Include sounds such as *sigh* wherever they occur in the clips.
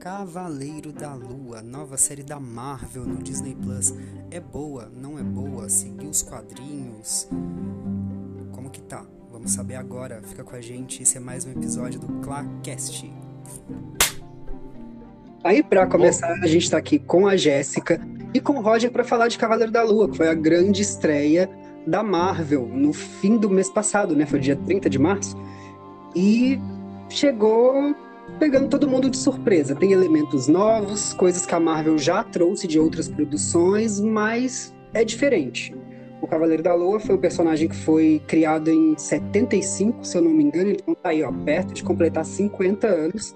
Cavaleiro da Lua, nova série da Marvel no Disney Plus. É boa? Não é boa? Seguiu os quadrinhos? Como que tá? Vamos saber agora. Fica com a gente. Esse é mais um episódio do Clacast. Aí, para começar, a gente tá aqui com a Jéssica e com o Roger para falar de Cavaleiro da Lua, que foi a grande estreia da Marvel no fim do mês passado, né? Foi dia 30 de março. E chegou pegando todo mundo de surpresa. Tem elementos novos, coisas que a Marvel já trouxe de outras produções, mas é diferente. O Cavaleiro da Lua foi um personagem que foi criado em 75, se eu não me engano, então tá aí, ó, perto de completar 50 anos.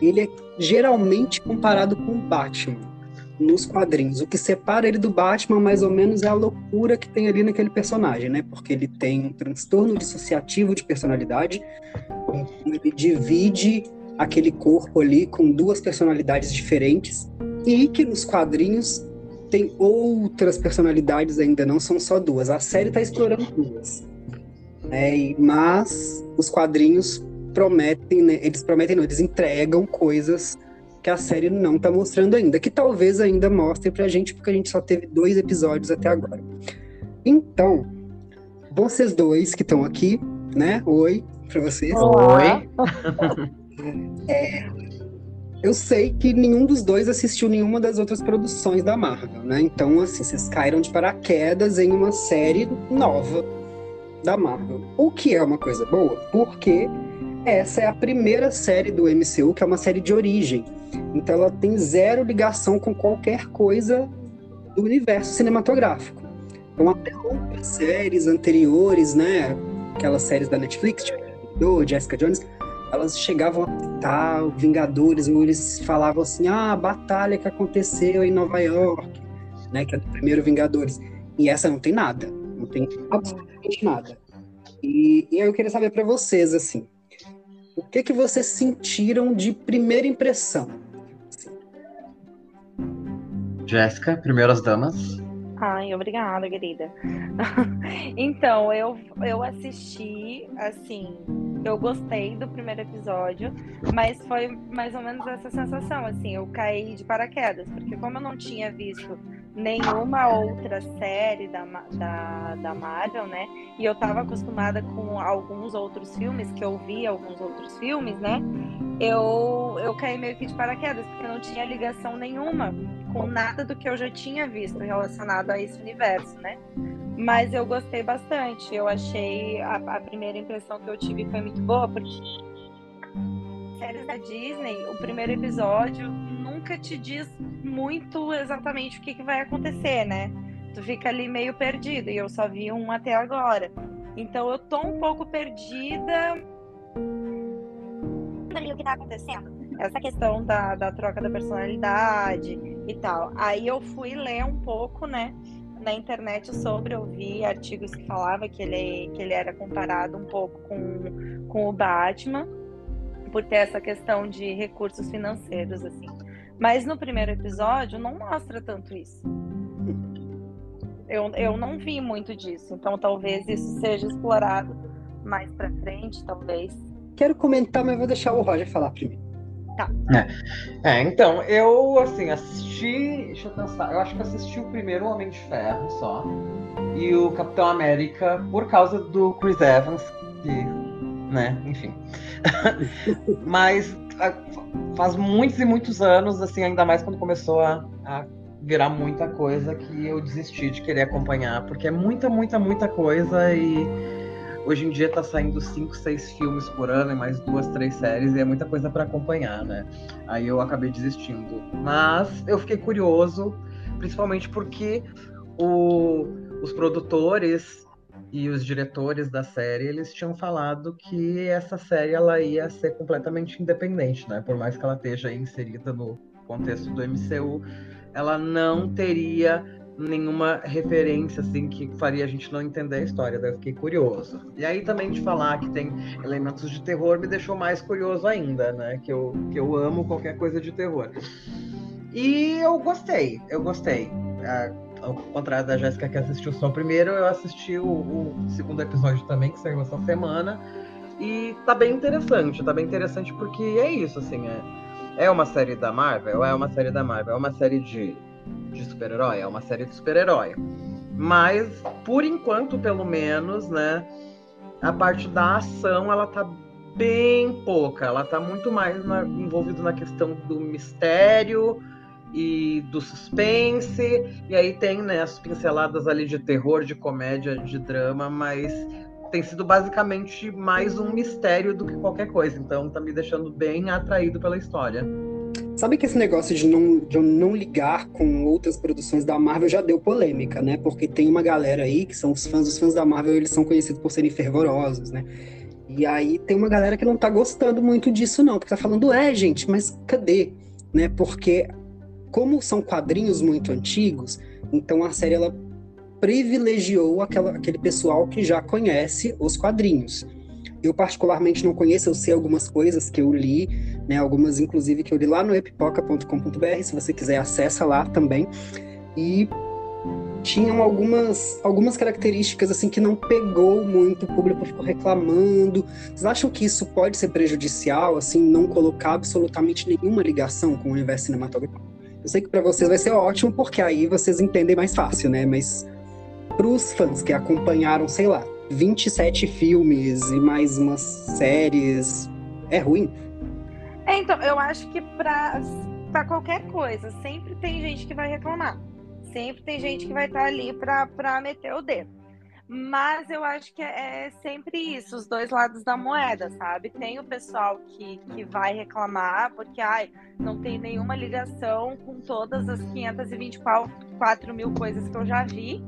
Ele é geralmente comparado com o Batman nos quadrinhos. O que separa ele do Batman, mais ou menos, é a loucura que tem ali naquele personagem, né? Porque ele tem um transtorno dissociativo de personalidade, ele divide aquele corpo ali com duas personalidades diferentes e que nos quadrinhos tem outras personalidades ainda, não são só duas. A série está explorando duas. É, mas os quadrinhos prometem, né, eles prometem, não, eles entregam coisas que a série não está mostrando ainda, que talvez ainda mostre pra gente, porque a gente só teve dois episódios até agora. Então, vocês dois que estão aqui, né? Oi para vocês. Oi. *laughs* É, eu sei que nenhum dos dois assistiu nenhuma das outras produções da Marvel, né? Então, assim, vocês caíram de paraquedas em uma série nova da Marvel. O que é uma coisa boa, porque essa é a primeira série do MCU que é uma série de origem. Então, ela tem zero ligação com qualquer coisa do universo cinematográfico. Então, até outras séries anteriores, né? Aquelas séries da Netflix, tipo Jessica Jones, elas chegavam a citar Vingadores, ou eles falavam assim, ah, a batalha que aconteceu em Nova York, né, que é do primeiro Vingadores. E essa não tem nada, não tem absolutamente nada. E, e eu queria saber para vocês, assim, o que que vocês sentiram de primeira impressão? Jéssica, primeiras damas. Ai, obrigada, querida. *laughs* então, eu, eu assisti, assim, eu gostei do primeiro episódio, mas foi mais ou menos essa sensação, assim, eu caí de paraquedas, porque como eu não tinha visto nenhuma outra série da, da, da Marvel, né, e eu tava acostumada com alguns outros filmes, que eu vi alguns outros filmes, né, eu, eu caí meio que de paraquedas, porque não tinha ligação nenhuma com nada do que eu já tinha visto relacionado a esse universo, né. Mas eu gostei bastante. Eu achei a, a primeira impressão que eu tive foi muito boa, porque séries da Disney, o primeiro episódio nunca te diz muito exatamente o que, que vai acontecer, né? Tu fica ali meio perdido e eu só vi um até agora. Então eu tô um pouco perdida ali o que tá acontecendo. Essa questão da, da troca da personalidade e tal. Aí eu fui ler um pouco, né? na internet sobre, eu vi artigos que falava que ele, que ele era comparado um pouco com, com o Batman, por ter essa questão de recursos financeiros, assim. Mas no primeiro episódio não mostra tanto isso. Eu, eu não vi muito disso, então talvez isso seja explorado mais para frente, talvez. Quero comentar, mas vou deixar o Roger falar primeiro. Tá. É. é, então, eu, assim, assisti. Deixa eu pensar. Eu acho que assisti o primeiro Homem de Ferro só. E o Capitão América por causa do Chris Evans, que. né, enfim. *laughs* Mas faz muitos e muitos anos, assim, ainda mais quando começou a, a virar muita coisa que eu desisti de querer acompanhar, porque é muita, muita, muita coisa e Hoje em dia tá saindo cinco, seis filmes por ano e mais duas, três séries, e é muita coisa para acompanhar, né? Aí eu acabei desistindo. Mas eu fiquei curioso, principalmente porque o, os produtores e os diretores da série, eles tinham falado que essa série ela ia ser completamente independente, né? Por mais que ela esteja inserida no contexto do MCU, ela não teria nenhuma referência assim que faria a gente não entender a história, daí eu fiquei curioso. E aí também de falar que tem elementos de terror me deixou mais curioso ainda, né? Que eu, que eu amo qualquer coisa de terror. E eu gostei, eu gostei. Ao contrário da Jéssica que assistiu só o primeiro, eu assisti o, o segundo episódio também, que saiu essa semana. E tá bem interessante, tá bem interessante porque é isso, assim, é É uma série da Marvel? É uma série da Marvel. É uma série de, de super-herói? É uma série de super-herói. Mas, por enquanto, pelo menos, né? A parte da ação, ela tá bem pouca. Ela tá muito mais envolvida na questão do mistério e do suspense. E aí tem né, as pinceladas ali de terror, de comédia, de drama, mas tem sido basicamente mais um mistério do que qualquer coisa. Então tá me deixando bem atraído pela história. Sabe que esse negócio de não, de não ligar com outras produções da Marvel já deu polêmica, né? Porque tem uma galera aí que são os fãs, os fãs da Marvel, eles são conhecidos por serem fervorosos, né? E aí tem uma galera que não tá gostando muito disso, não, porque tá falando, é, gente, mas cadê? Né? Porque, como são quadrinhos muito antigos, então a série ela privilegiou aquela, aquele pessoal que já conhece os quadrinhos. Eu particularmente não conheço, eu sei algumas coisas que eu li, né, algumas inclusive que eu li lá no epipoca.com.br, se você quiser acessa lá também. E tinham algumas, algumas características assim que não pegou muito, o público ficou reclamando. Vocês acham que isso pode ser prejudicial, assim, não colocar absolutamente nenhuma ligação com o universo cinematográfico? Eu sei que para vocês vai ser ótimo, porque aí vocês entendem mais fácil, né? Mas para os fãs que acompanharam, sei lá, 27 filmes e mais umas séries, é ruim? É, então, eu acho que para qualquer coisa, sempre tem gente que vai reclamar. Sempre tem gente que vai estar ali para meter o dedo. Mas eu acho que é, é sempre isso, os dois lados da moeda, sabe? Tem o pessoal que, que vai reclamar porque ai, não tem nenhuma ligação com todas as 524 mil coisas que eu já vi.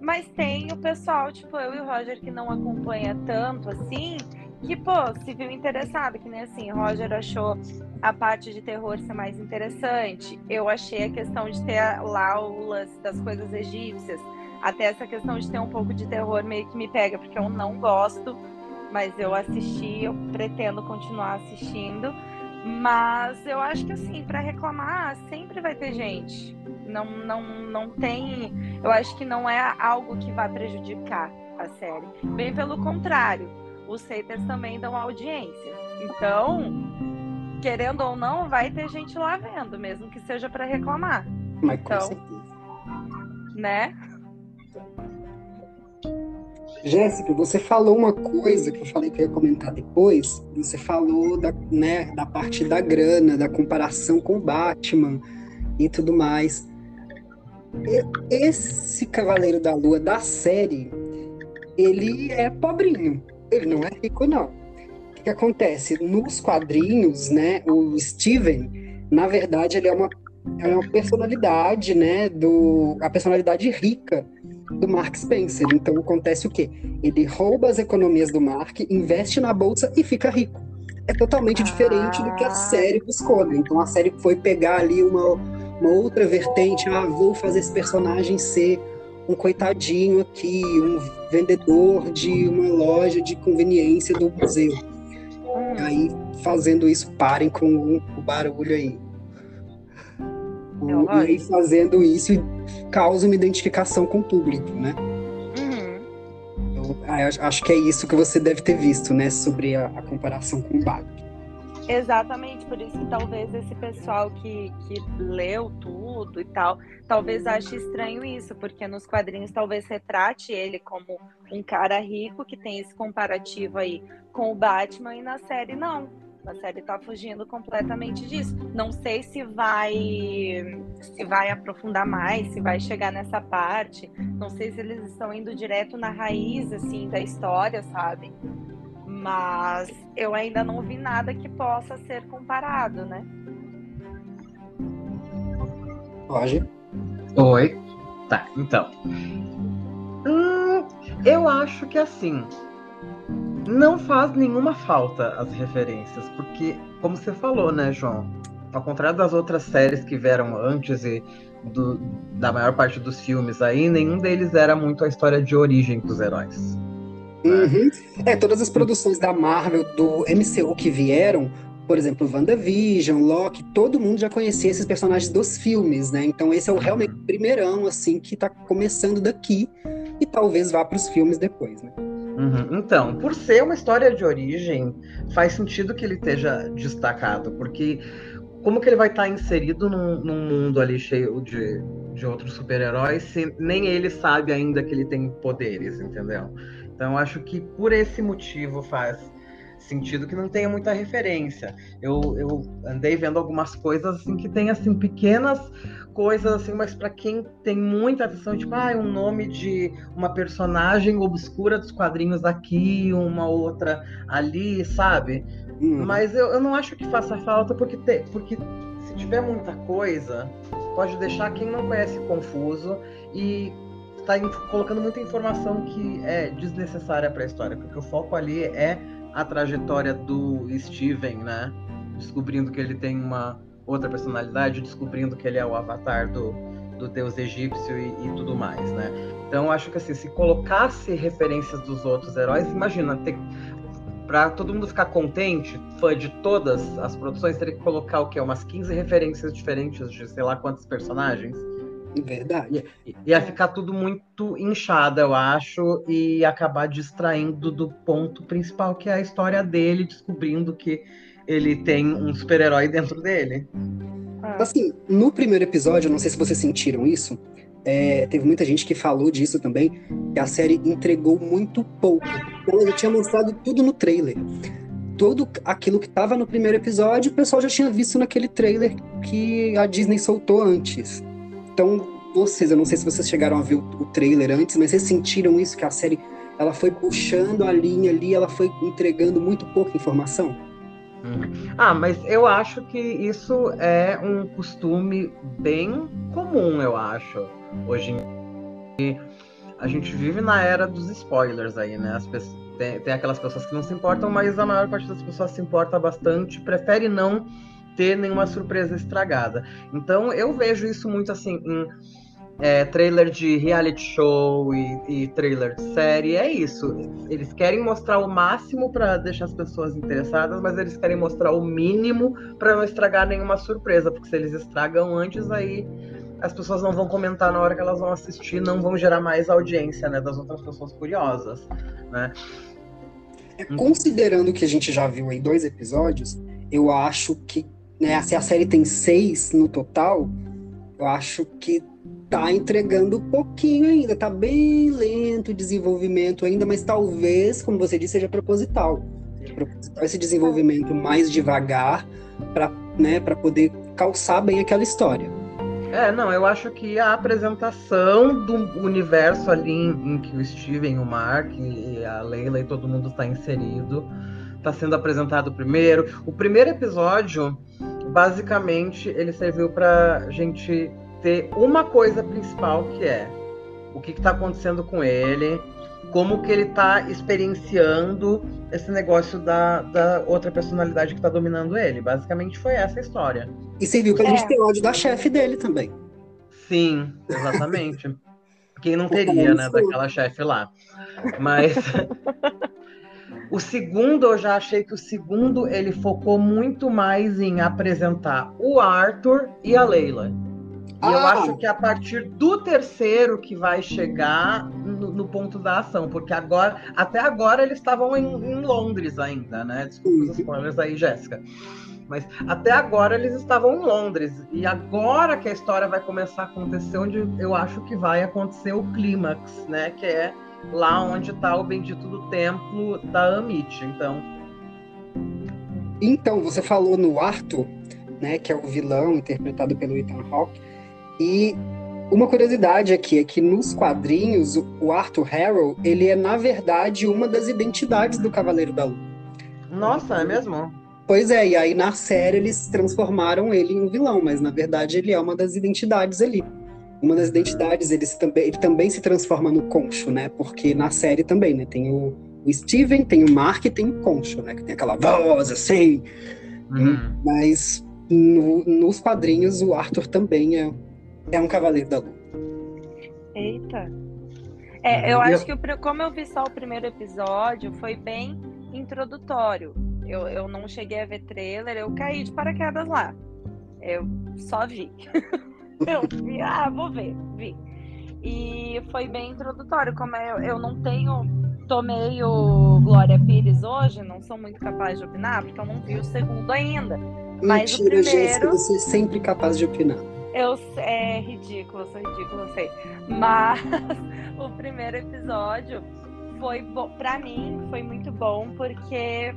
Mas tem o pessoal, tipo eu e o Roger, que não acompanha tanto assim, que, pô, se viu interessado, que nem assim, Roger achou a parte de terror ser mais interessante. Eu achei a questão de ter lá o lance das coisas egípcias. Até essa questão de ter um pouco de terror meio que me pega, porque eu não gosto, mas eu assisti, eu pretendo continuar assistindo. Mas eu acho que assim, para reclamar, sempre vai ter gente. Não, não, não tem. Eu acho que não é algo que vai prejudicar a série. Bem pelo contrário, os haters também dão audiência. Então, querendo ou não, vai ter gente lá vendo, mesmo que seja para reclamar. Mas então, com certeza. Né? Jéssica, você falou uma coisa que eu falei que eu ia comentar depois. Você falou da, né, da parte da grana, da comparação com o Batman e tudo mais. Esse Cavaleiro da Lua da série, ele é pobrinho. Ele não é rico, não. O que, acontece? Nos quadrinhos, né, o Steven, na verdade, ele é uma, é uma personalidade, né, do, a personalidade rica do Mark Spencer. Então acontece o quê? Ele rouba as economias do Mark, investe na bolsa e fica rico. É totalmente diferente do que a ah. série buscou. Né? Então a série foi pegar ali uma, uma outra vertente. Ah, vou fazer esse personagem ser um coitadinho aqui, um vendedor de uma loja de conveniência do museu. Hum. Aí fazendo isso, parem com o barulho aí. É e fazendo isso causa uma identificação com o público, né? Uhum. Então, acho que é isso que você deve ter visto, né? Sobre a, a comparação com o Batman. Exatamente, por isso que talvez esse pessoal que, que leu tudo e tal, talvez ache estranho isso, porque nos quadrinhos talvez retrate ele como um cara rico que tem esse comparativo aí com o Batman e na série não. A série tá fugindo completamente disso. Não sei se vai se vai aprofundar mais, se vai chegar nessa parte. Não sei se eles estão indo direto na raiz assim da história, sabe? Mas eu ainda não vi nada que possa ser comparado, né? Pode. Oi. Tá, então. Hum, eu acho que assim não faz nenhuma falta as referências, porque, como você falou, né, João? Ao contrário das outras séries que vieram antes e do, da maior parte dos filmes aí, nenhum deles era muito a história de origem dos heróis. Uhum. É, todas as produções da Marvel, do MCU que vieram, por exemplo, WandaVision, Loki, todo mundo já conhecia esses personagens dos filmes, né? Então esse é o realmente o primeirão, assim, que tá começando daqui e talvez vá para os filmes depois, né? Uhum. Então, por ser uma história de origem, faz sentido que ele esteja destacado, porque como que ele vai estar tá inserido num, num, mundo ali cheio de, de outros super-heróis se nem ele sabe ainda que ele tem poderes, entendeu? Então acho que por esse motivo faz sentido que não tenha muita referência. Eu, eu andei vendo algumas coisas assim que tem assim pequenas coisas assim, mas para quem tem muita atenção, tipo, ah, um nome de uma personagem obscura dos quadrinhos aqui, uma outra ali, sabe? Uhum. Mas eu, eu não acho que faça falta, porque, te, porque se tiver muita coisa, pode deixar quem não conhece confuso e tá colocando muita informação que é desnecessária para a história, porque o foco ali é a trajetória do Steven, né? Descobrindo que ele tem uma outra personalidade, descobrindo que ele é o avatar do, do deus egípcio e, e tudo mais, né? Então acho que assim, se colocasse referências dos outros heróis, imagina, ter, pra todo mundo ficar contente, fã de todas as produções, teria que colocar o quê? Umas 15 referências diferentes de sei lá quantos personagens. Verdade. Ia, ia ficar tudo muito inchado, eu acho, e acabar distraindo do ponto principal, que é a história dele, descobrindo que ele tem um super-herói dentro dele. Ah. Assim, no primeiro episódio, não sei se vocês sentiram isso, é, teve muita gente que falou disso também, que a série entregou muito pouco. Ela já tinha mostrado tudo no trailer. Tudo aquilo que estava no primeiro episódio, o pessoal já tinha visto naquele trailer que a Disney soltou antes. Então, vocês, eu não sei se vocês chegaram a ver o, o trailer antes, mas vocês sentiram isso, que a série ela foi puxando a linha ali, ela foi entregando muito pouca informação? Ah, mas eu acho que isso é um costume bem comum, eu acho, hoje em dia. A gente vive na era dos spoilers aí, né? As pessoas, tem, tem aquelas pessoas que não se importam, mas a maior parte das pessoas se importa bastante, prefere não ter nenhuma surpresa estragada. Então eu vejo isso muito assim em é, trailer de reality show e, e, trailer de série, é isso. Eles querem mostrar o máximo para deixar as pessoas interessadas, mas eles querem mostrar o mínimo para não estragar nenhuma surpresa, porque se eles estragam antes, aí as pessoas não vão comentar na hora que elas vão assistir, não vão gerar mais audiência, né, das outras pessoas curiosas, né? É, considerando que a gente já viu aí dois episódios, eu acho que, né, se a série tem seis no total, eu acho que tá entregando pouquinho ainda, tá bem lento o desenvolvimento ainda, mas talvez, como você disse, seja proposital. Seja proposital esse desenvolvimento mais devagar para né, poder calçar bem aquela história. É, não, eu acho que a apresentação do universo ali em, em que o Steven, o Mark e a Leila e todo mundo está inserido, está sendo apresentado primeiro. O primeiro episódio, basicamente, ele serviu para gente ter uma coisa principal que é o que está acontecendo com ele, como que ele está experienciando esse negócio da, da outra personalidade que está dominando ele. Basicamente foi essa a história. E você viu que a gente é. tem ódio da chefe dele também. Sim, exatamente. *laughs* Quem não teria, né, daquela chefe lá. Mas *laughs* o segundo, eu já achei que o segundo ele focou muito mais em apresentar o Arthur e a Leila. E ah. eu acho que é a partir do terceiro que vai chegar no, no, ponto da ação, porque agora, até agora eles estavam em, em Londres ainda, né? Desculpa os spoilers aí, Jéssica. Mas até agora eles estavam em Londres. E agora que a história vai começar a acontecer, onde eu acho que vai acontecer o clímax, né? Que é lá onde está o bendito do templo da Amit. Então. Então, você falou no Arthur, né? Que é o vilão interpretado pelo Ethan Hawke e uma curiosidade aqui é que nos quadrinhos, o Arthur Harrow, ele é, na verdade, uma das identidades do Cavaleiro da Lua. Nossa, é mesmo? Pois é, e aí na série eles transformaram ele em um vilão, mas na verdade ele é uma das identidades ali. Uma das identidades, ele, também, ele também se transforma no Concho, né? Porque na série também, né? Tem o, o Steven, tem o Mark e tem o Concho, né? Que tem aquela voz assim. Uhum. Mas no, nos quadrinhos o Arthur também é é um Cavaleiro da Lua. Eita. É, eu acho que como eu vi só o primeiro episódio, foi bem introdutório. Eu, eu não cheguei a ver trailer, eu caí de paraquedas lá. Eu só vi. *laughs* eu vi, ah, vou ver, vi. E foi bem introdutório, como eu, eu não tenho. Tomei o Glória Pires hoje, não sou muito capaz de opinar, porque eu não vi o segundo ainda. Mas Mentira, o primeiro... Jéssica, você é sempre capaz de opinar. Eu, é ridículo, sou ridículo, sei. Mas *laughs* o primeiro episódio foi para mim foi muito bom porque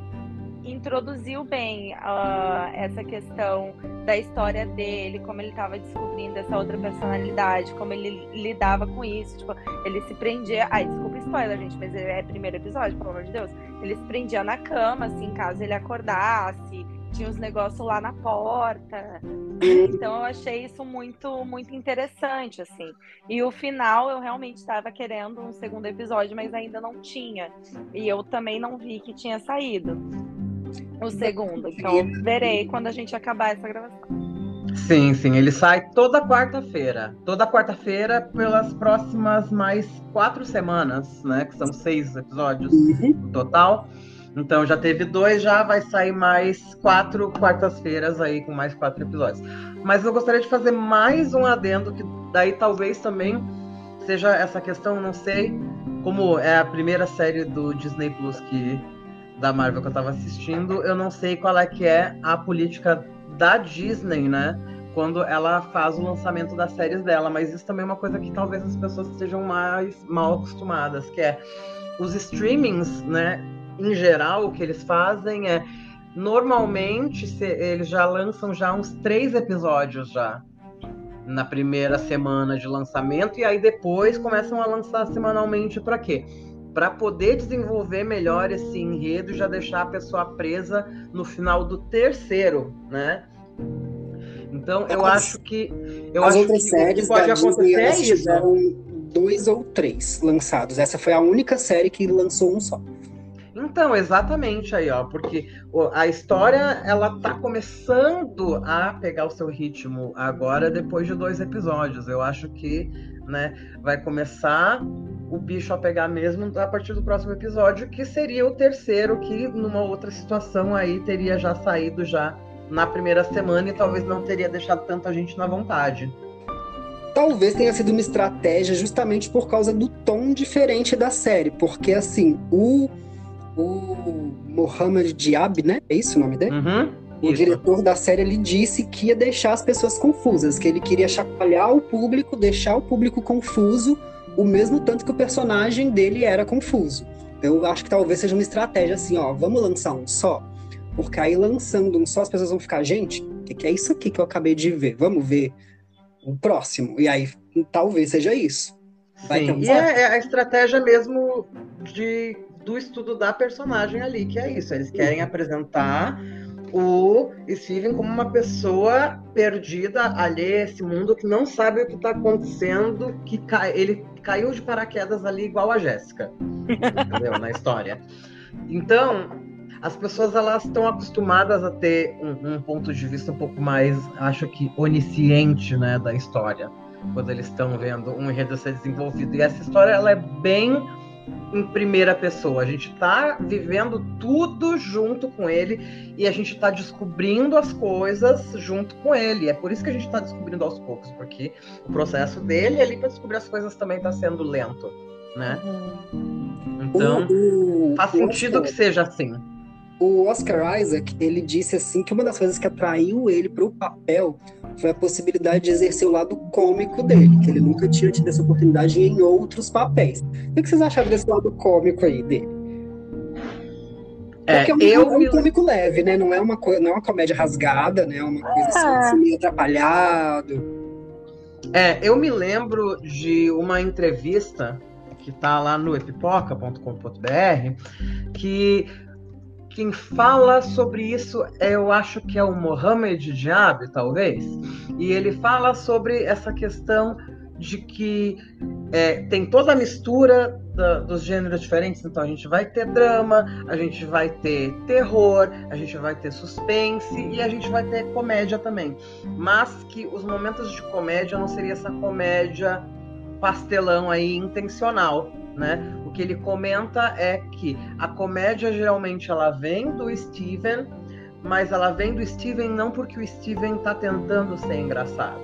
introduziu bem uh, essa questão da história dele, como ele estava descobrindo essa outra personalidade, como ele lidava com isso. Tipo, ele se prendia. Ai, desculpa spoiler, gente, mas é primeiro episódio, pelo amor de Deus. Ele se prendia na cama, assim, caso ele acordasse tinha os negócios lá na porta. Então eu achei isso muito, muito interessante, assim. E o final eu realmente estava querendo um segundo episódio, mas ainda não tinha. E eu também não vi que tinha saído o segundo. Então eu verei quando a gente acabar essa gravação. Sim, sim, ele sai toda quarta-feira. Toda quarta-feira pelas próximas mais quatro semanas, né? Que são seis episódios uhum. no total. Então já teve dois, já vai sair mais quatro quartas-feiras aí com mais quatro episódios. Mas eu gostaria de fazer mais um adendo que daí talvez também seja essa questão, não sei, como é a primeira série do Disney Plus que da Marvel que eu estava assistindo, eu não sei qual é que é a política da Disney, né? Quando ela faz o lançamento das séries dela, mas isso também é uma coisa que talvez as pessoas estejam mais mal acostumadas, que é os streamings, né? Em geral, o que eles fazem é normalmente se, eles já lançam já uns três episódios já na primeira semana de lançamento e aí depois começam a lançar semanalmente para quê? Para poder desenvolver melhor esse enredo e já deixar a pessoa presa no final do terceiro, né? Então eu As, acho que eu as acho outras que séries pode acontecer é isso. dois ou três lançados. Essa foi a única série que lançou um só. Então, exatamente aí, ó, porque a história ela tá começando a pegar o seu ritmo agora depois de dois episódios. Eu acho que, né, vai começar o bicho a pegar mesmo a partir do próximo episódio, que seria o terceiro que numa outra situação aí teria já saído já na primeira semana e talvez não teria deixado tanta gente na vontade. Talvez tenha sido uma estratégia justamente por causa do tom diferente da série, porque assim, o o Mohamed Diab, né? É isso o nome dele? Uhum, o isso. diretor da série ele disse que ia deixar as pessoas confusas, que ele queria chacoalhar o público, deixar o público confuso, o mesmo tanto que o personagem dele era confuso. Eu acho que talvez seja uma estratégia assim, ó, vamos lançar um só, porque aí lançando um só as pessoas vão ficar, gente, o que, que é isso aqui que eu acabei de ver? Vamos ver o próximo. E aí talvez seja isso. Vai Sim, e é, é a estratégia mesmo de do estudo da personagem ali, que é isso. Eles querem apresentar o Steven como uma pessoa perdida, alheia a esse mundo, que não sabe o que está acontecendo, que cai, ele caiu de paraquedas ali igual a Jéssica, entendeu? Na história. Então, as pessoas elas estão acostumadas a ter um, um, ponto de vista um pouco mais, acho que onisciente, né, da história, quando eles estão vendo um enredo ser desenvolvido. E essa história ela é bem em primeira pessoa. A gente está vivendo tudo junto com ele e a gente está descobrindo as coisas junto com ele. É por isso que a gente está descobrindo aos poucos, porque o processo dele ali para descobrir as coisas também está sendo lento, né? Então faz sentido que seja assim. O Oscar Isaac ele disse assim que uma das coisas que atraiu ele para o papel foi a possibilidade de exercer o lado cômico dele, que ele nunca tinha tido essa oportunidade em outros papéis. O que vocês acharam desse lado cômico aí dele? É, Porque é um, eu é um cômico leve, né? Não é uma coisa, não é uma comédia rasgada, né? É uma coisa assim, ah. assim, meio atrapalhado. É, eu me lembro de uma entrevista que tá lá no epipoca.com.br que quem fala sobre isso, eu acho que é o Mohamed Diab, talvez. E ele fala sobre essa questão de que é, tem toda a mistura da, dos gêneros diferentes. Então a gente vai ter drama, a gente vai ter terror, a gente vai ter suspense e a gente vai ter comédia também. Mas que os momentos de comédia não seria essa comédia pastelão aí intencional né? O que ele comenta é que a comédia geralmente ela vem do Steven, mas ela vem do Steven não porque o Steven está tentando ser engraçado,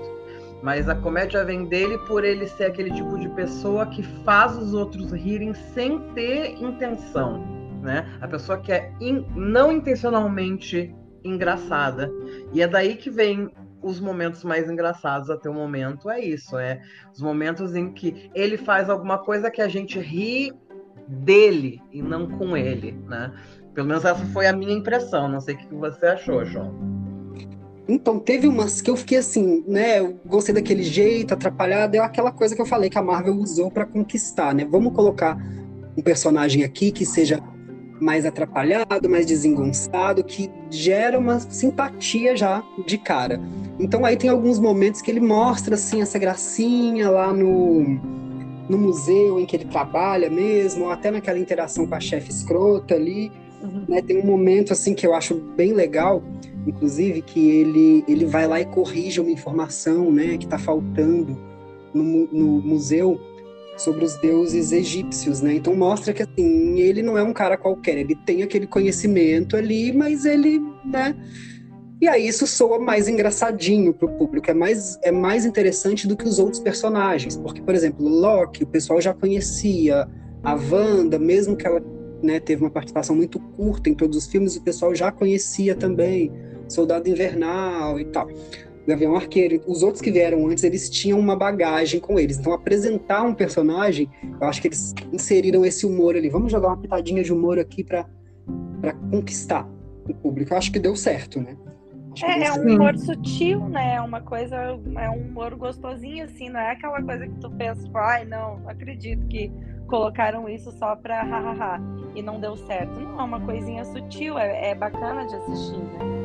mas a comédia vem dele por ele ser aquele tipo de pessoa que faz os outros rirem sem ter intenção, né? A pessoa que é in, não intencionalmente engraçada. E é daí que vem os momentos mais engraçados até o momento é isso, é os momentos em que ele faz alguma coisa que a gente ri dele e não com ele, né? Pelo menos essa foi a minha impressão. Não sei o que você achou, João. Então, teve umas que eu fiquei assim, né? Eu gostei daquele jeito, atrapalhado. É aquela coisa que eu falei que a Marvel usou para conquistar, né? Vamos colocar um personagem aqui que seja mais atrapalhado, mais desengonçado, que gera uma simpatia já de cara. Então aí tem alguns momentos que ele mostra assim essa gracinha lá no, no museu em que ele trabalha mesmo, ou até naquela interação com a chefe escrota ali. Uhum. Né? Tem um momento assim que eu acho bem legal, inclusive, que ele, ele vai lá e corrige uma informação né, que está faltando no, no museu sobre os deuses egípcios, né? Então mostra que assim, ele não é um cara qualquer, ele tem aquele conhecimento ali, mas ele, né? E aí isso soa mais engraçadinho pro público, é mais, é mais interessante do que os outros personagens, porque, por exemplo, Loki, o pessoal já conhecia, a Wanda, mesmo que ela né, teve uma participação muito curta em todos os filmes, o pessoal já conhecia também, Soldado Invernal e tal. Gavião Arqueiro. Os outros que vieram antes, eles tinham uma bagagem com eles. Então, apresentar um personagem, eu acho que eles inseriram esse humor ali. Vamos jogar uma pitadinha de humor aqui para conquistar o público. Eu acho que deu certo, né? É, é, um humor sutil, né? É uma coisa, é um humor gostosinho, assim, não é aquela coisa que tu pensa, tipo, ai, não, não acredito que colocaram isso só pra hahaha e não deu certo. Não, é uma coisinha sutil, é, é bacana de assistir, né?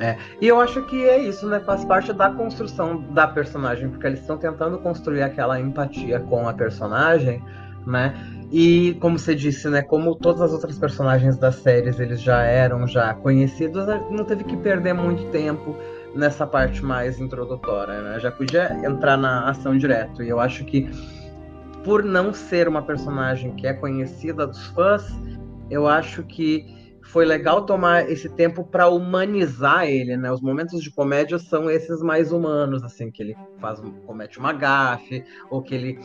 É, e eu acho que é isso, né? Faz parte da construção da personagem, porque eles estão tentando construir aquela empatia com a personagem, né? E como você disse, né? Como todas as outras personagens das séries eles já eram já conhecidos, né, não teve que perder muito tempo nessa parte mais introdutória, né? Já podia entrar na ação direto. E eu acho que por não ser uma personagem que é conhecida dos fãs, eu acho que foi legal tomar esse tempo para humanizar ele, né? Os momentos de comédia são esses mais humanos, assim, que ele faz comete uma gafe ou que ele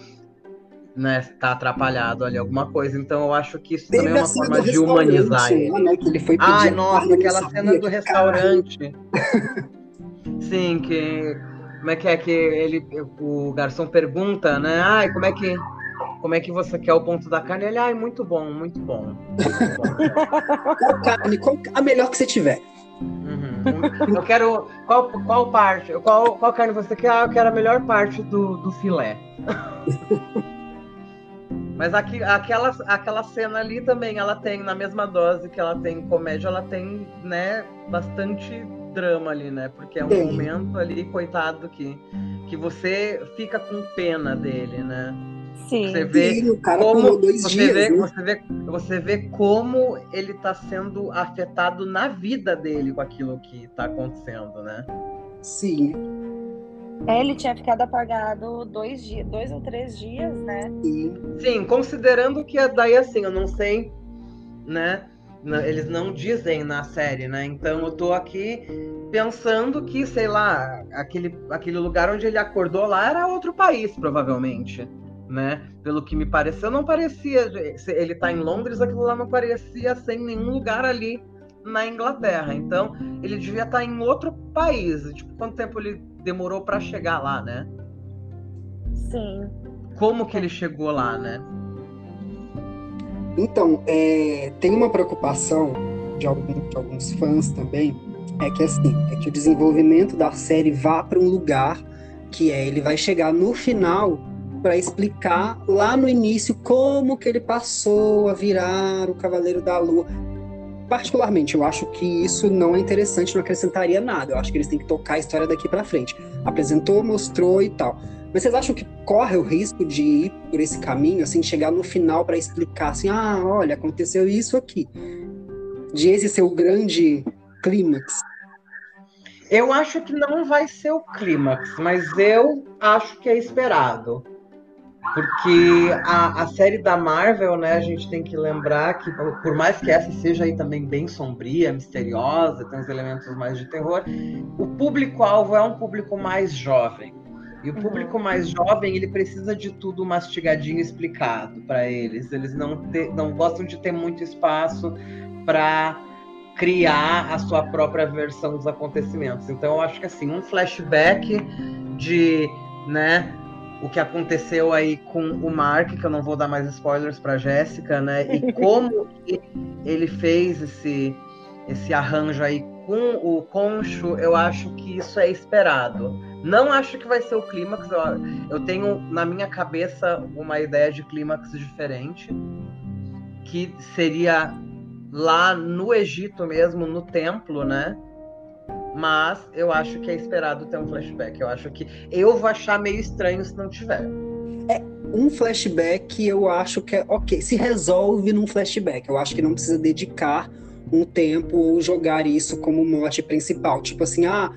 né, tá atrapalhado ali alguma coisa. Então eu acho que isso também é uma forma de humanizar ele. Né, que ele foi Ai, nossa, aquela cena do restaurante. *laughs* Sim, que como é que é que ele o garçom pergunta, né? Ai, como é que como é que você quer o ponto da carne? Ele, ai, muito bom, muito bom. qual carne? Qual, a melhor que você tiver. Uhum. Eu quero. Qual, qual parte? Qual, qual carne você quer? Ah, eu quero a melhor parte do, do filé. *laughs* Mas aqui, aquela, aquela cena ali também, ela tem, na mesma dose que ela tem comédia, ela tem, né, bastante drama ali, né? Porque é um Sim. momento ali, coitado, que, que você fica com pena dele, né? Sim. Você vê Sim, o cara como dois você dias, vê, né? você vê, você vê como ele está sendo afetado na vida dele com aquilo que está acontecendo, né? Sim. É, ele tinha ficado apagado dois dias, dois ou três dias, né? Sim. Sim, considerando que é daí assim, eu não sei, né? Eles não dizem na série, né? Então eu tô aqui pensando que, sei lá, aquele, aquele lugar onde ele acordou lá era outro país, provavelmente né? Pelo que me pareceu, não parecia. Ele tá em Londres, aquilo lá não parecia ser em nenhum lugar ali na Inglaterra. Então, ele devia estar tá em outro país. Tipo, quanto tempo ele demorou para chegar lá, né? Sim. Como que ele chegou lá, né? Então, é, tem uma preocupação de, algum, de alguns fãs também, é que assim, é que o desenvolvimento da série vá para um lugar que é ele vai chegar no final para explicar lá no início como que ele passou a virar o Cavaleiro da Lua. Particularmente, eu acho que isso não é interessante, não acrescentaria nada. Eu acho que eles têm que tocar a história daqui para frente. Apresentou, mostrou e tal. Mas vocês acham que corre o risco de ir por esse caminho, assim, chegar no final para explicar assim, ah, olha, aconteceu isso aqui. De esse ser o grande clímax eu acho que não vai ser o clímax, mas eu acho que é esperado. Porque a, a série da Marvel, né, a gente tem que lembrar que, por mais que essa seja aí também bem sombria, misteriosa, tem uns elementos mais de terror, o público-alvo é um público mais jovem. E o uhum. público mais jovem, ele precisa de tudo mastigadinho explicado para eles. Eles não, te, não gostam de ter muito espaço para criar a sua própria versão dos acontecimentos. Então eu acho que assim, um flashback de, né, o que aconteceu aí com o Mark, que eu não vou dar mais spoilers para Jéssica, né? E *laughs* como ele fez esse esse arranjo aí com o Concho, eu acho que isso é esperado. Não acho que vai ser o clímax, eu, eu tenho na minha cabeça uma ideia de clímax diferente, que seria lá no Egito mesmo, no templo, né? Mas eu acho que é esperado ter um flashback. Eu acho que eu vou achar meio estranho se não tiver. É, um flashback eu acho que é ok, se resolve num flashback. Eu acho que não precisa dedicar um tempo ou jogar isso como mote principal. Tipo assim, ah,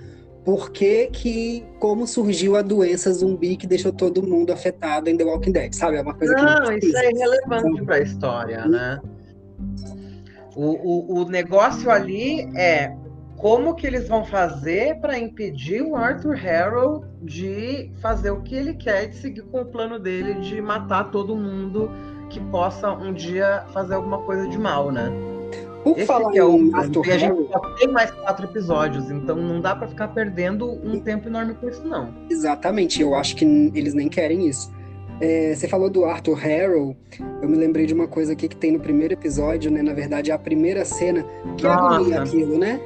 por que que, como surgiu a doença zumbi que deixou todo mundo afetado em The Walking Dead, sabe? É uma coisa não, que não isso é irrelevante para a história, né? O, o, o negócio ali é como que eles vão fazer para impedir o Arthur Harrow de fazer o que ele quer, de seguir com o plano dele de matar todo mundo que possa um dia fazer alguma coisa de mal, né? Por Esse falar é o Arthur e a gente só tem mais quatro episódios, então não dá para ficar perdendo um tempo enorme com isso, não. Exatamente, eu acho que eles nem querem isso. É, você falou do Arthur Harrow, eu me lembrei de uma coisa aqui que tem no primeiro episódio, né? Na verdade, é a primeira cena, que agonia aquilo, né?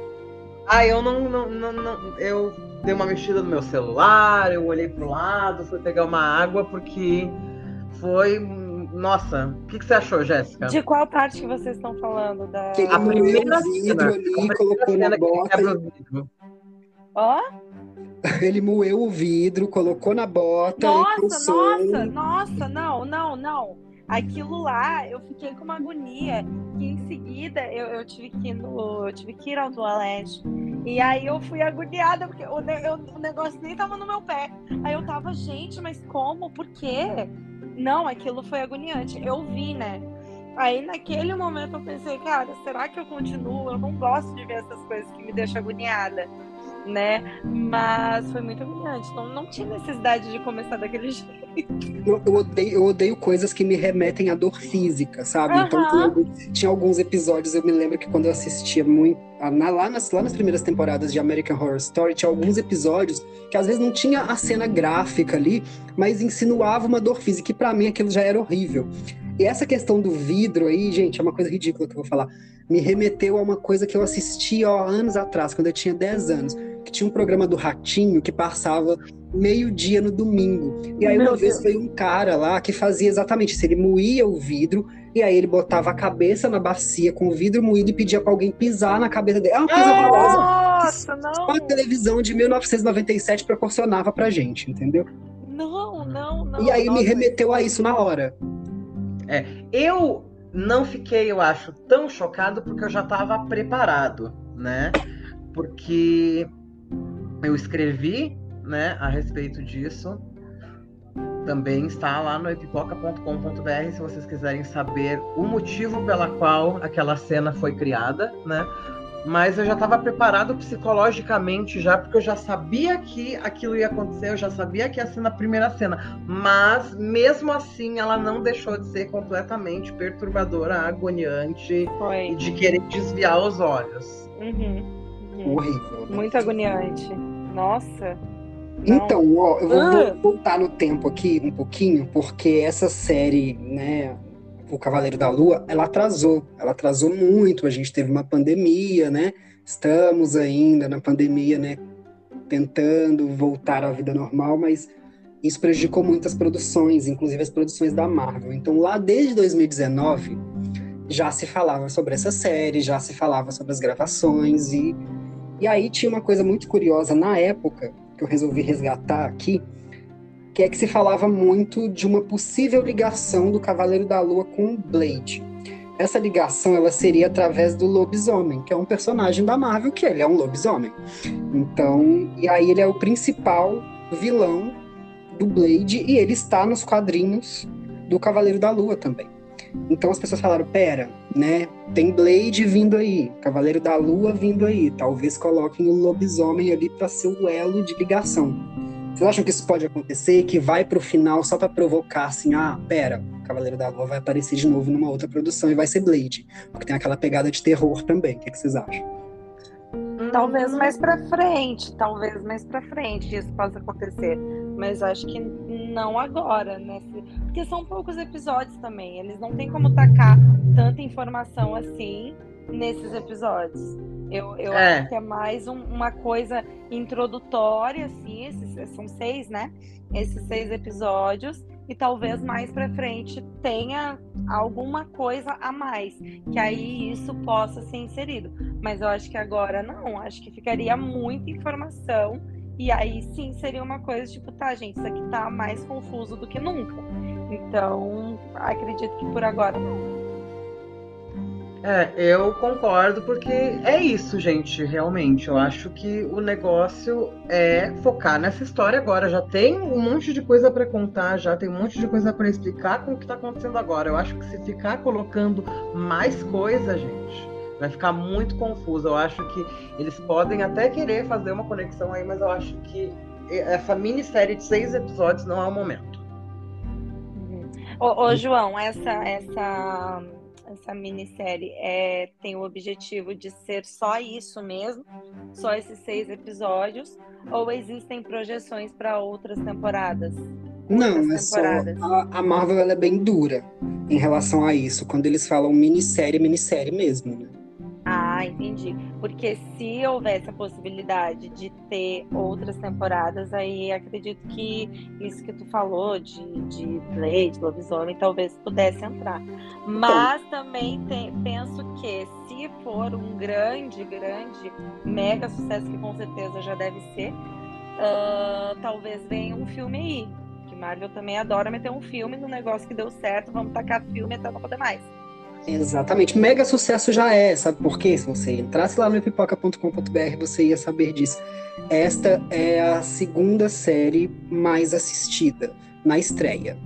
Ah, eu não, não, não, não, Eu dei uma mexida no meu celular, eu olhei pro lado, fui pegar uma água, porque foi. Nossa, o que, que você achou, Jéssica? De qual parte que vocês estão falando? Da... Que ele a primeira vidro ali, colocou na bota. Ó? *laughs* Ele moeu o vidro, colocou na bota. Nossa, nossa, nossa, não, não, não. Aquilo lá, eu fiquei com uma agonia. Que em seguida eu, eu tive que ir no, eu tive que ir ao toalete. E aí eu fui agoniada, porque o, eu, o negócio nem tava no meu pé. Aí eu tava, gente, mas como? Por quê? Não, aquilo foi agoniante. Eu vi, né? Aí naquele momento eu pensei, cara, será que eu continuo? Eu não gosto de ver essas coisas que me deixam agoniada né? Mas foi muito humilhante. Não, não tinha necessidade de começar daquele *laughs* jeito. Eu, eu, odeio, eu odeio coisas que me remetem à dor física, sabe? Uhum. Então tinha, tinha, alguns episódios, eu me lembro que quando eu assistia muito. Na, lá, nas, lá nas primeiras temporadas de American Horror Story, tinha alguns episódios que às vezes não tinha a cena gráfica ali, mas insinuava uma dor física, e para mim aquilo já era horrível. E essa questão do vidro aí, gente, é uma coisa ridícula que eu vou falar. Me remeteu a uma coisa que eu assisti ó, anos atrás, quando eu tinha 10 anos tinha um programa do Ratinho que passava meio-dia no domingo. E aí, Meu uma Deus. vez veio um cara lá que fazia exatamente isso. Ele moía o vidro e aí ele botava a cabeça na bacia com o vidro moído e pedia para alguém pisar na cabeça dele. É uma coisa horrorosa. Nossa, não! A televisão de 1997 proporcionava pra gente, entendeu? Não, não, não. E aí nossa. me remeteu a isso na hora. É, eu não fiquei, eu acho, tão chocado porque eu já estava preparado, né? Porque eu escrevi né, a respeito disso. Também está lá no epipoca.com.br se vocês quiserem saber o motivo pela qual aquela cena foi criada, né? Mas eu já estava preparado psicologicamente já, porque eu já sabia que aquilo ia acontecer, eu já sabia que ia ser na primeira cena. Mas mesmo assim, ela não deixou de ser completamente perturbadora, agoniante foi. e de querer desviar os olhos. Uhum. Horrível. Né? Muito agoniante. Nossa. Então, ó, eu vou ah. voltar no tempo aqui um pouquinho, porque essa série, né, O Cavaleiro da Lua, ela atrasou. Ela atrasou muito. A gente teve uma pandemia, né? Estamos ainda na pandemia, né? Tentando voltar à vida normal, mas isso prejudicou muitas produções, inclusive as produções da Marvel. Então, lá desde 2019, já se falava sobre essa série, já se falava sobre as gravações e e aí tinha uma coisa muito curiosa na época, que eu resolvi resgatar aqui, que é que se falava muito de uma possível ligação do Cavaleiro da Lua com o Blade. Essa ligação ela seria através do lobisomem, que é um personagem da Marvel, que ele é um lobisomem. Então, e aí ele é o principal vilão do Blade e ele está nos quadrinhos do Cavaleiro da Lua também. Então as pessoas falaram: pera, né? Tem Blade vindo aí, Cavaleiro da Lua vindo aí. Talvez coloquem o lobisomem ali para ser o elo de ligação. Vocês acham que isso pode acontecer? Que vai pro final só para provocar assim, ah, pera, Cavaleiro da Lua vai aparecer de novo numa outra produção e vai ser Blade. Porque tem aquela pegada de terror também. O que, é que vocês acham? Talvez mais para frente, talvez mais para frente isso possa acontecer, mas acho que não agora, né? Porque são poucos episódios também, eles não têm como tacar tanta informação assim nesses episódios. Eu, eu é. acho que é mais um, uma coisa introdutória, assim, esses, são seis, né? Esses seis episódios, e talvez mais para frente tenha alguma coisa a mais, que aí isso possa ser inserido. Mas eu acho que agora não, acho que ficaria muita informação e aí sim seria uma coisa tipo, tá, gente, isso aqui tá mais confuso do que nunca. Então, acredito que por agora não. É, eu concordo, porque é isso, gente, realmente. Eu acho que o negócio é focar nessa história agora. Já tem um monte de coisa para contar, já tem um monte de coisa para explicar com o que tá acontecendo agora. Eu acho que se ficar colocando mais coisa, gente, vai ficar muito confuso. Eu acho que eles podem até querer fazer uma conexão aí, mas eu acho que essa minissérie de seis episódios não é o momento. Ô, ô João, essa, essa essa minissérie é, tem o objetivo de ser só isso mesmo, só esses seis episódios, ou existem projeções para outras temporadas? Não, é só a, a Marvel ela é bem dura em relação a isso. Quando eles falam minissérie, minissérie mesmo, né? Ah, entendi. Porque se houvesse a possibilidade de ter outras temporadas, aí acredito que isso que tu falou de, de Blade, Lobisomem, talvez pudesse entrar. Mas também penso que se for um grande, grande, mega sucesso, que com certeza já deve ser, uh, talvez venha um filme aí. Que Marvel também adora meter um filme no negócio que deu certo, vamos tacar filme até não poder mais. Exatamente. Mega sucesso já é, sabe por quê? Se você entrasse lá no pipoca.com.br, você ia saber disso. Esta é a segunda série mais assistida na estreia.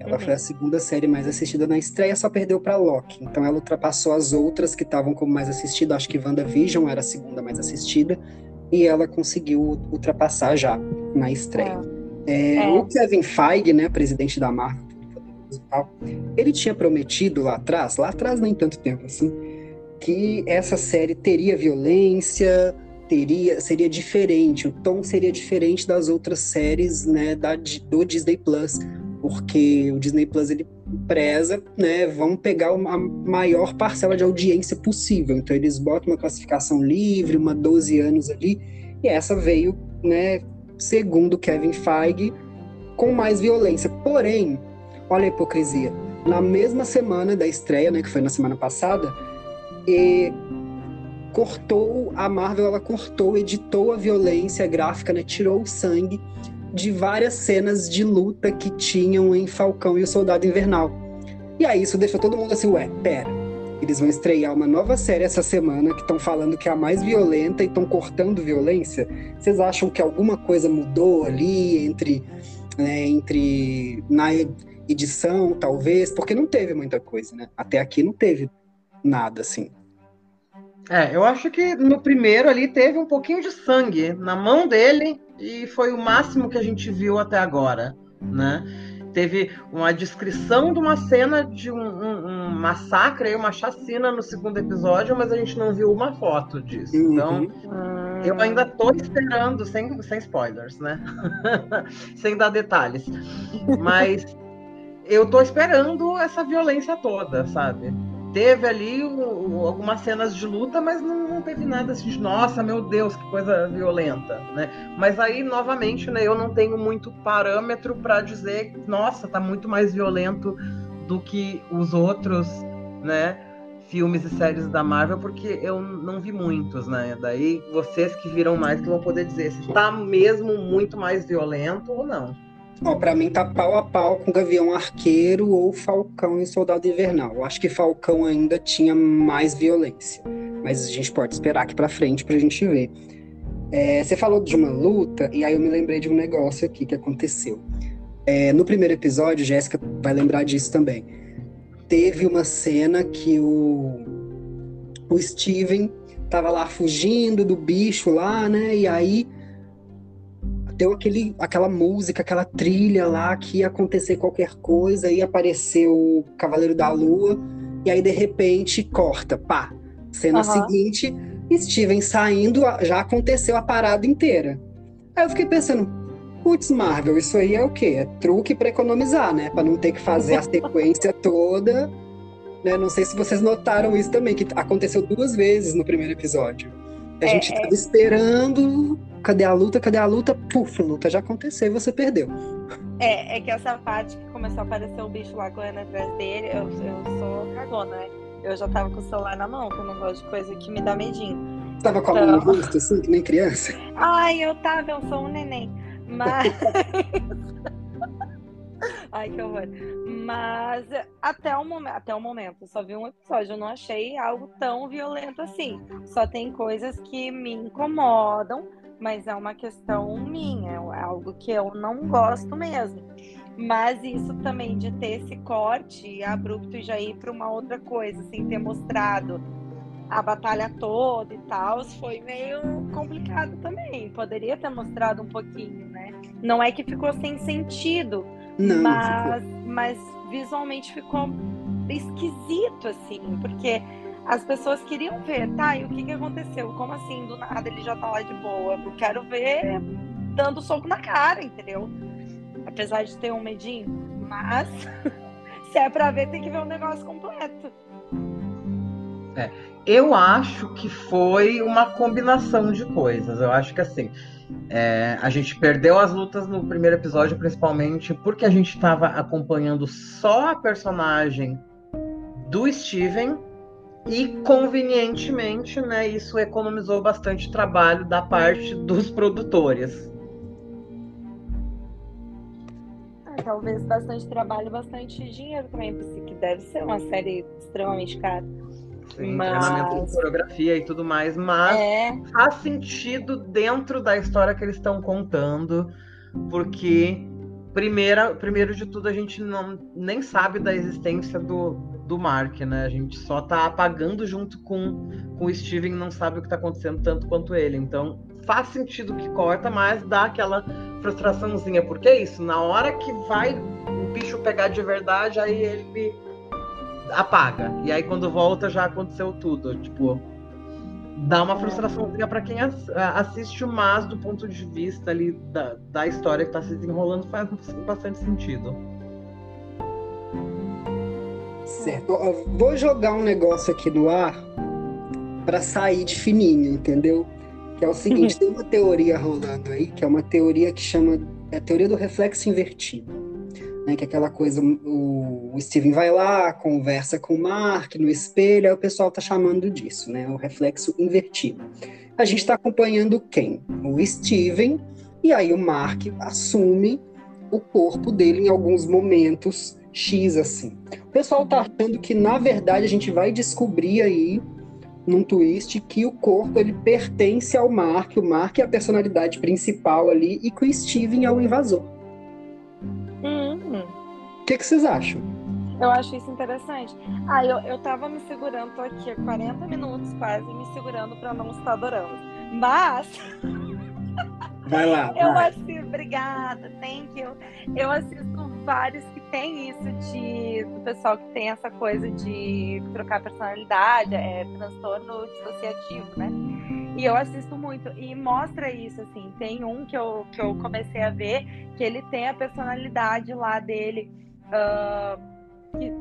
Ela uhum. foi a segunda série mais assistida na estreia, só perdeu para Loki. Então ela ultrapassou as outras que estavam como mais assistida. Acho que WandaVision era a segunda mais assistida. E ela conseguiu ultrapassar já na estreia. É. É, o Kevin Feige, né, presidente da Marvel, tal. Ele tinha prometido lá atrás, lá atrás nem tanto tempo assim, que essa série teria violência, teria seria diferente, o tom seria diferente das outras séries, né, da, do Disney Plus, porque o Disney Plus ele preza, né, vão pegar a maior parcela de audiência possível. Então eles botam uma classificação livre, uma 12 anos ali, e essa veio, né, segundo Kevin Feige, com mais violência. Porém, Olha a hipocrisia. Na mesma semana da estreia, né, que foi na semana passada, e cortou a Marvel, ela cortou, editou a violência gráfica, né, tirou o sangue de várias cenas de luta que tinham em Falcão e o Soldado Invernal. E aí isso deixou todo mundo assim, ué, pera. Eles vão estrear uma nova série essa semana que estão falando que é a mais violenta e estão cortando violência. Vocês acham que alguma coisa mudou ali entre, né, entre na edição, talvez, porque não teve muita coisa, né? Até aqui não teve nada assim. É, eu acho que no primeiro ali teve um pouquinho de sangue na mão dele e foi o máximo que a gente viu até agora, né? Teve uma descrição de uma cena de um, um, um massacre, uma chacina no segundo episódio, mas a gente não viu uma foto disso. Uhum. Então, eu ainda tô esperando, sem, sem spoilers, né? *laughs* sem dar detalhes. Mas eu tô esperando essa violência toda, sabe? Teve ali algumas cenas de luta, mas não, não, teve nada assim de nossa, meu Deus, que coisa violenta, né? Mas aí, novamente, né, eu não tenho muito parâmetro para dizer, nossa, tá muito mais violento do que os outros, né? Filmes e séries da Marvel, porque eu não vi muitos, né? Daí vocês que viram mais que vão poder dizer se tá mesmo muito mais violento ou não. Oh, para mim tá pau a pau com Gavião Arqueiro ou Falcão e Soldado Invernal. Acho que Falcão ainda tinha mais violência, mas a gente pode esperar aqui para frente pra gente ver. É, você falou de uma luta e aí eu me lembrei de um negócio aqui que aconteceu. É, no primeiro episódio, Jéssica vai lembrar disso também. Teve uma cena que o, o Steven tava lá fugindo do bicho lá, né? E aí deu aquele, aquela música, aquela trilha lá que ia acontecer qualquer coisa, ia aparecer o Cavaleiro da Lua, e aí de repente corta, pá. Cena uhum. seguinte, Steven saindo, já aconteceu a parada inteira. Aí eu fiquei pensando, putz, Marvel, isso aí é o quê? É truque para economizar, né? Para não ter que fazer a *laughs* sequência toda. Né? Não sei se vocês notaram isso também, que aconteceu duas vezes no primeiro episódio. A é, gente é. tava esperando, cadê a luta, cadê a luta? Puf, luta já aconteceu e você perdeu. É, é que essa parte que começou a aparecer o bicho lá correndo atrás dele, eu, eu sou cagona, né? Eu já tava com o celular na mão, que eu não gosto de coisa que me dá medinho. Você tava com a mão no então rosto, assim, que nem criança? Ai, eu tava, eu sou um neném. Mas. *laughs* Ai, que horror. Mas até o, momento, até o momento, só vi um episódio, eu não achei algo tão violento assim. Só tem coisas que me incomodam, mas é uma questão minha, é algo que eu não gosto mesmo. Mas isso também de ter esse corte abrupto e já ir para uma outra coisa, sem ter mostrado a batalha toda e tal, foi meio complicado também. Poderia ter mostrado um pouquinho, né? Não é que ficou sem sentido, não, mas, mas visualmente ficou esquisito, assim, porque as pessoas queriam ver, tá? E o que, que aconteceu? Como assim, do nada ele já tá lá de boa? Eu quero ver dando soco na cara, entendeu? Apesar de ter um medinho. Mas *laughs* se é pra ver, tem que ver o negócio completo. É, eu acho que foi uma combinação de coisas. Eu acho que assim, é, a gente perdeu as lutas no primeiro episódio, principalmente porque a gente estava acompanhando só a personagem do Steven e convenientemente, né, isso economizou bastante trabalho da parte dos produtores. Ah, talvez bastante trabalho, bastante dinheiro também, porque deve ser uma série extremamente cara. Sim, mas... treinamento de coreografia e tudo mais, mas é... faz sentido dentro da história que eles estão contando, porque primeira, primeiro de tudo a gente não nem sabe da existência do, do Mark, né? A gente só tá apagando junto com, com o Steven, não sabe o que tá acontecendo tanto quanto ele. Então faz sentido que corta, mas dá aquela frustraçãozinha, porque é isso, na hora que vai o bicho pegar de verdade, aí ele apaga. E aí quando volta já aconteceu tudo. Tipo, dá uma frustraçãozinha para quem assiste, mas do ponto de vista ali da, da história que tá se desenrolando faz bastante sentido. Certo. Vou jogar um negócio aqui no ar para sair de fininho, entendeu? Que é o seguinte, *laughs* tem uma teoria rolando aí, que é uma teoria que chama é a teoria do reflexo invertido né? Que é aquela coisa, o, o Steven vai lá, conversa com o Mark no espelho, aí o pessoal tá chamando disso, né? O reflexo invertido. A gente está acompanhando quem? O Steven, e aí o Mark assume o corpo dele em alguns momentos X, assim. O pessoal tá achando que, na verdade, a gente vai descobrir aí num twist que o corpo ele pertence ao Mark, o Mark é a personalidade principal ali e que o Steven é o invasor. O que, que vocês acham? Eu acho isso interessante. Ah, eu, eu tava me segurando, tô aqui há 40 minutos quase, me segurando para não estar adorando. Mas. Vai lá. *laughs* eu assisto, obrigada, thank you. Eu assisto vários que tem isso de. do pessoal que tem essa coisa de trocar personalidade, é transtorno dissociativo, né? E eu assisto muito. E mostra isso, assim. Tem um que eu, que eu comecei a ver, que ele tem a personalidade lá dele, uh, que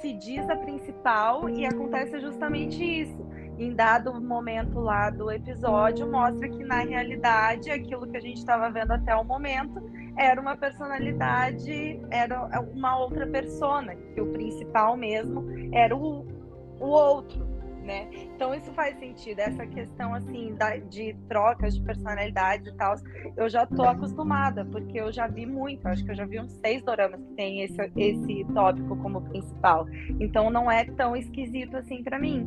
se diz a principal, e acontece justamente isso. Em dado momento lá do episódio, mostra que na realidade aquilo que a gente estava vendo até o momento era uma personalidade, era uma outra persona, que o principal mesmo era o, o outro né? Então isso faz sentido, essa questão assim da, de trocas de personalidades e tal, eu já tô acostumada, porque eu já vi muito, acho que eu já vi uns seis doramas que tem esse, esse tópico como principal. Então não é tão esquisito assim para mim.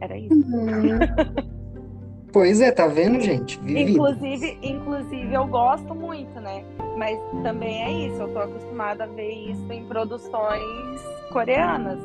Era isso. Uhum. *laughs* pois é, tá vendo, gente? Vivido. Inclusive, inclusive eu gosto muito, né? Mas também é isso, eu tô acostumada a ver isso em produções coreanas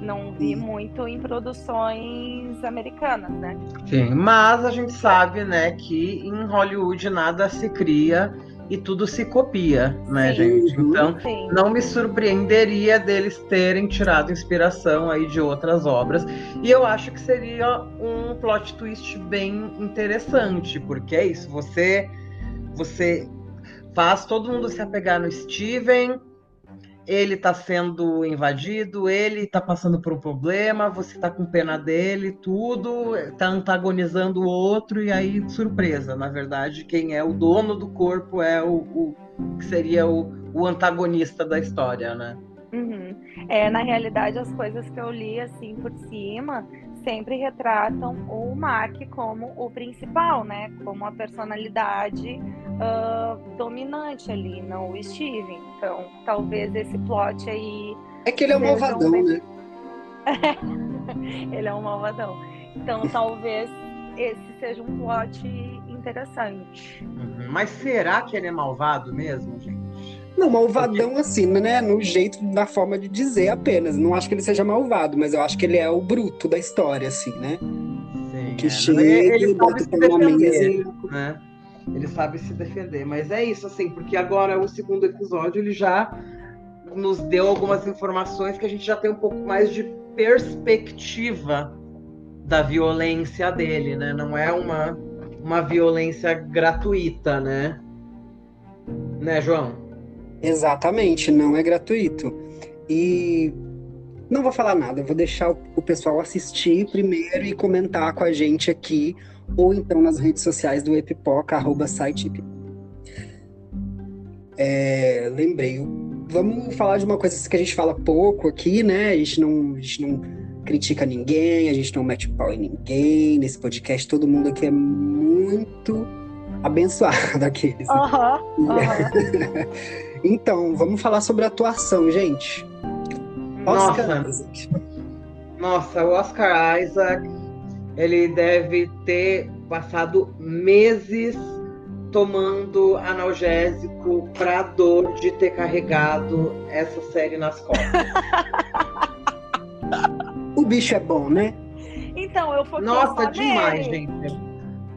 não vi muito em produções americanas, né? Sim, mas a gente sabe, né, que em Hollywood nada se cria e tudo se copia, né, Sim. gente? Então, Sim. não me surpreenderia deles terem tirado inspiração aí de outras obras. E eu acho que seria um plot twist bem interessante, porque é isso, você você faz todo mundo se apegar no Steven, ele tá sendo invadido, ele tá passando por um problema, você tá com pena dele, tudo, tá antagonizando o outro, e aí, surpresa, na verdade, quem é o dono do corpo é o, o que seria o, o antagonista da história, né? Uhum. É, na realidade, as coisas que eu li assim por cima sempre retratam o Mark como o principal, né? Como a personalidade ah, dominante ali, não o Steven. Então, talvez esse plot aí É que ele é um malvadão, um- né? *laughs* ele é um malvadão. Então, talvez esse seja um plot interessante. Uhum. Mas será que ele é malvado mesmo, gente? Não, malvadão assim, né? No jeito, na forma de dizer apenas. Não acho que ele seja malvado, mas eu acho que ele é o bruto da história, assim, né? Sim, Que é. chega ele, sabe se defender, né? Ele sabe se defender, mas é isso, assim, porque agora o segundo episódio ele já nos deu algumas informações que a gente já tem um pouco mais de perspectiva da violência dele, né? Não é uma, uma violência gratuita, né? Né, João? Exatamente, não é gratuito. E não vou falar nada, vou deixar o- pessoal assistir primeiro e comentar com a gente aqui, ou então nas redes sociais do Epipoca, arroba site. É, lembrei, vamos falar de uma coisa que a gente fala pouco aqui, né? A gente não, a gente não critica ninguém, a gente não mete pau em ninguém. Nesse podcast, todo mundo aqui é muito abençoado *laughs* aqueles. né? Aham. *laughs* Então, vamos falar sobre atuação, gente. Oscar Nossa, Isaac. Nossa, o Oscar Isaac, ele deve ter passado meses tomando analgésico pra dor de ter carregado essa série nas costas. *laughs* O bicho é bom, né? Então, eu foquei Nossa, demais, nele. gente.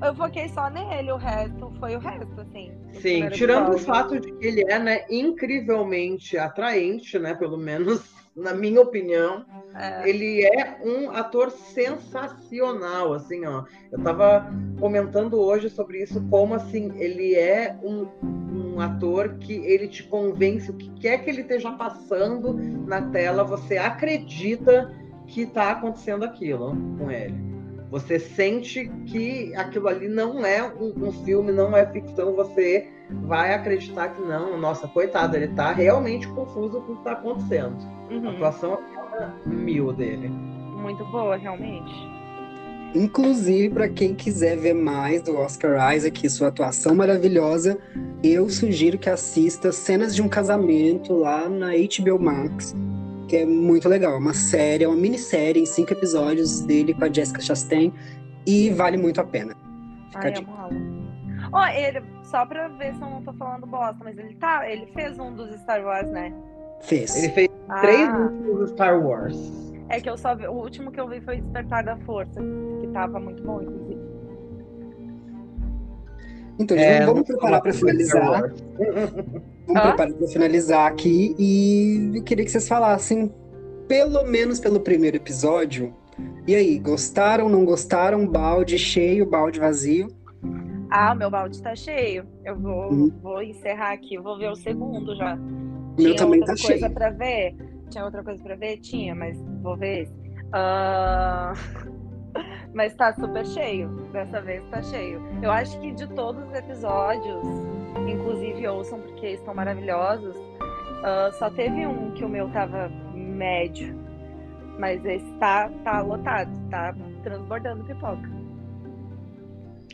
Eu foquei só nele, o resto foi o resto, assim. Sim, tirando o fato de que ele é, né, incrivelmente atraente, né, pelo menos *laughs* na minha opinião. É. Ele é um ator sensacional, assim, ó. Eu tava comentando hoje sobre isso, como assim, ele é um, um ator que ele te convence, o que quer que ele esteja passando na tela, você acredita que tá acontecendo aquilo com ele. Você sente que aquilo ali não é um, um filme, não é ficção, você vai acreditar que não, nossa, coitado, ele tá realmente confuso com o que tá acontecendo. A Uhum. atuação é mil dele. Muito boa, realmente. Inclusive, para quem quiser ver mais do Oscar Isaac e sua atuação maravilhosa, eu sugiro que assista Cenas de um Casamento lá na HBO Max, que é muito legal. É uma série, é uma minissérie em cinco episódios dele com a Jessica Chastain e vale muito a pena. Fica Ai, Alan. Ó, ele, só pra ver se eu não tô falando bosta, mas ele tá, ele fez um dos Star Wars, né? Fez. Ele fez Ah, três últimos Star Wars. É que eu só vi, o último que eu vi foi Despertar da Força, que tava muito bom, inclusive. Então, É, vamos preparar para finalizar. Vamos Hã? preparar para finalizar aqui e eu queria que vocês falassem, pelo menos pelo primeiro episódio. E aí, gostaram, não gostaram? Balde cheio, balde vazio? Ah, o meu balde tá cheio. Eu vou, Hum. vou encerrar aqui, eu vou ver o segundo já. O meu Tinha também outra tá coisa cheio. pra ver? Tinha outra coisa pra ver? Tinha, mas vou ver esse. Mas tá super cheio. Dessa vez tá cheio. Eu acho que de todos os episódios, inclusive ouçam porque estão maravilhosos, ah, só teve um que o meu tava médio. Mas esse tá, tá lotado, tá transbordando pipoca.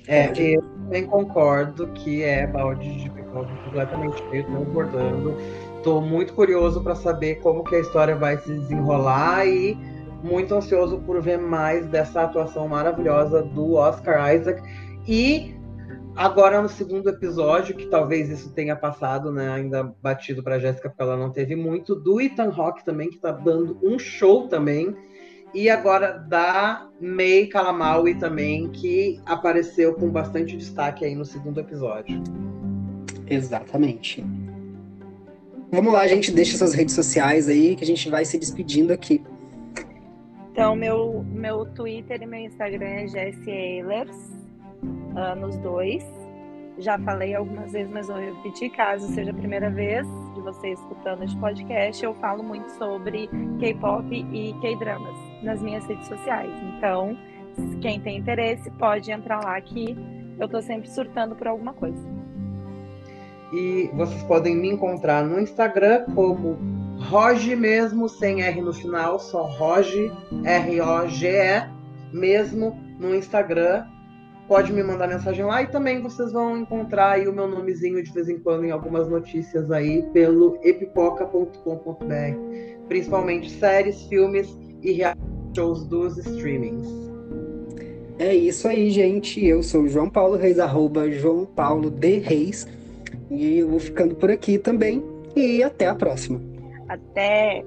É, eu também concordo que é balde de pipoca completamente cheio, transbordando. Tô muito curioso para saber como que a história vai se desenrolar e muito ansioso por ver mais dessa atuação maravilhosa do Oscar Isaac. E agora no segundo episódio, que talvez isso tenha passado, né, ainda batido para Jéssica, porque ela não teve muito, do Ethan Rock também, que tá dando um show também. E agora da May Kalamaui também, que apareceu com bastante destaque aí no segundo episódio. Exatamente. Vamos lá, gente, deixa suas redes sociais aí, que a gente vai se despedindo aqui. Então, meu, meu Twitter e meu Instagram é Jessie Ehlers, uh, nos dois. Já falei algumas vezes, mas vou repetir, caso seja a primeira vez de você escutando este podcast, eu falo muito sobre K-pop e K-dramas nas minhas redes sociais. Então, quem tem interesse pode entrar lá que eu tô sempre surtando por alguma coisa. E vocês podem me encontrar no Instagram como Roge mesmo, sem R no final, só Roge, R-O-G-E, mesmo no Instagram. Pode me mandar mensagem lá e também vocês vão encontrar aí o meu nomezinho de vez em quando em algumas notícias aí pelo epipoca.com.br, principalmente séries, filmes e shows dos streamings. É isso aí, gente. Eu sou João Paulo Reis, arroba João Paulo de Reis. E eu vou ficando por aqui também. E até a próxima. Até!